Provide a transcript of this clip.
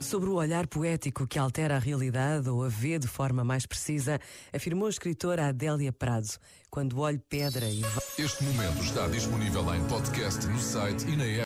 Sobre o olhar poético que altera a realidade ou a vê de forma mais precisa, afirmou a escritora Adélia Prado. Quando olho pedra e. Este momento está disponível em podcast no site e na app.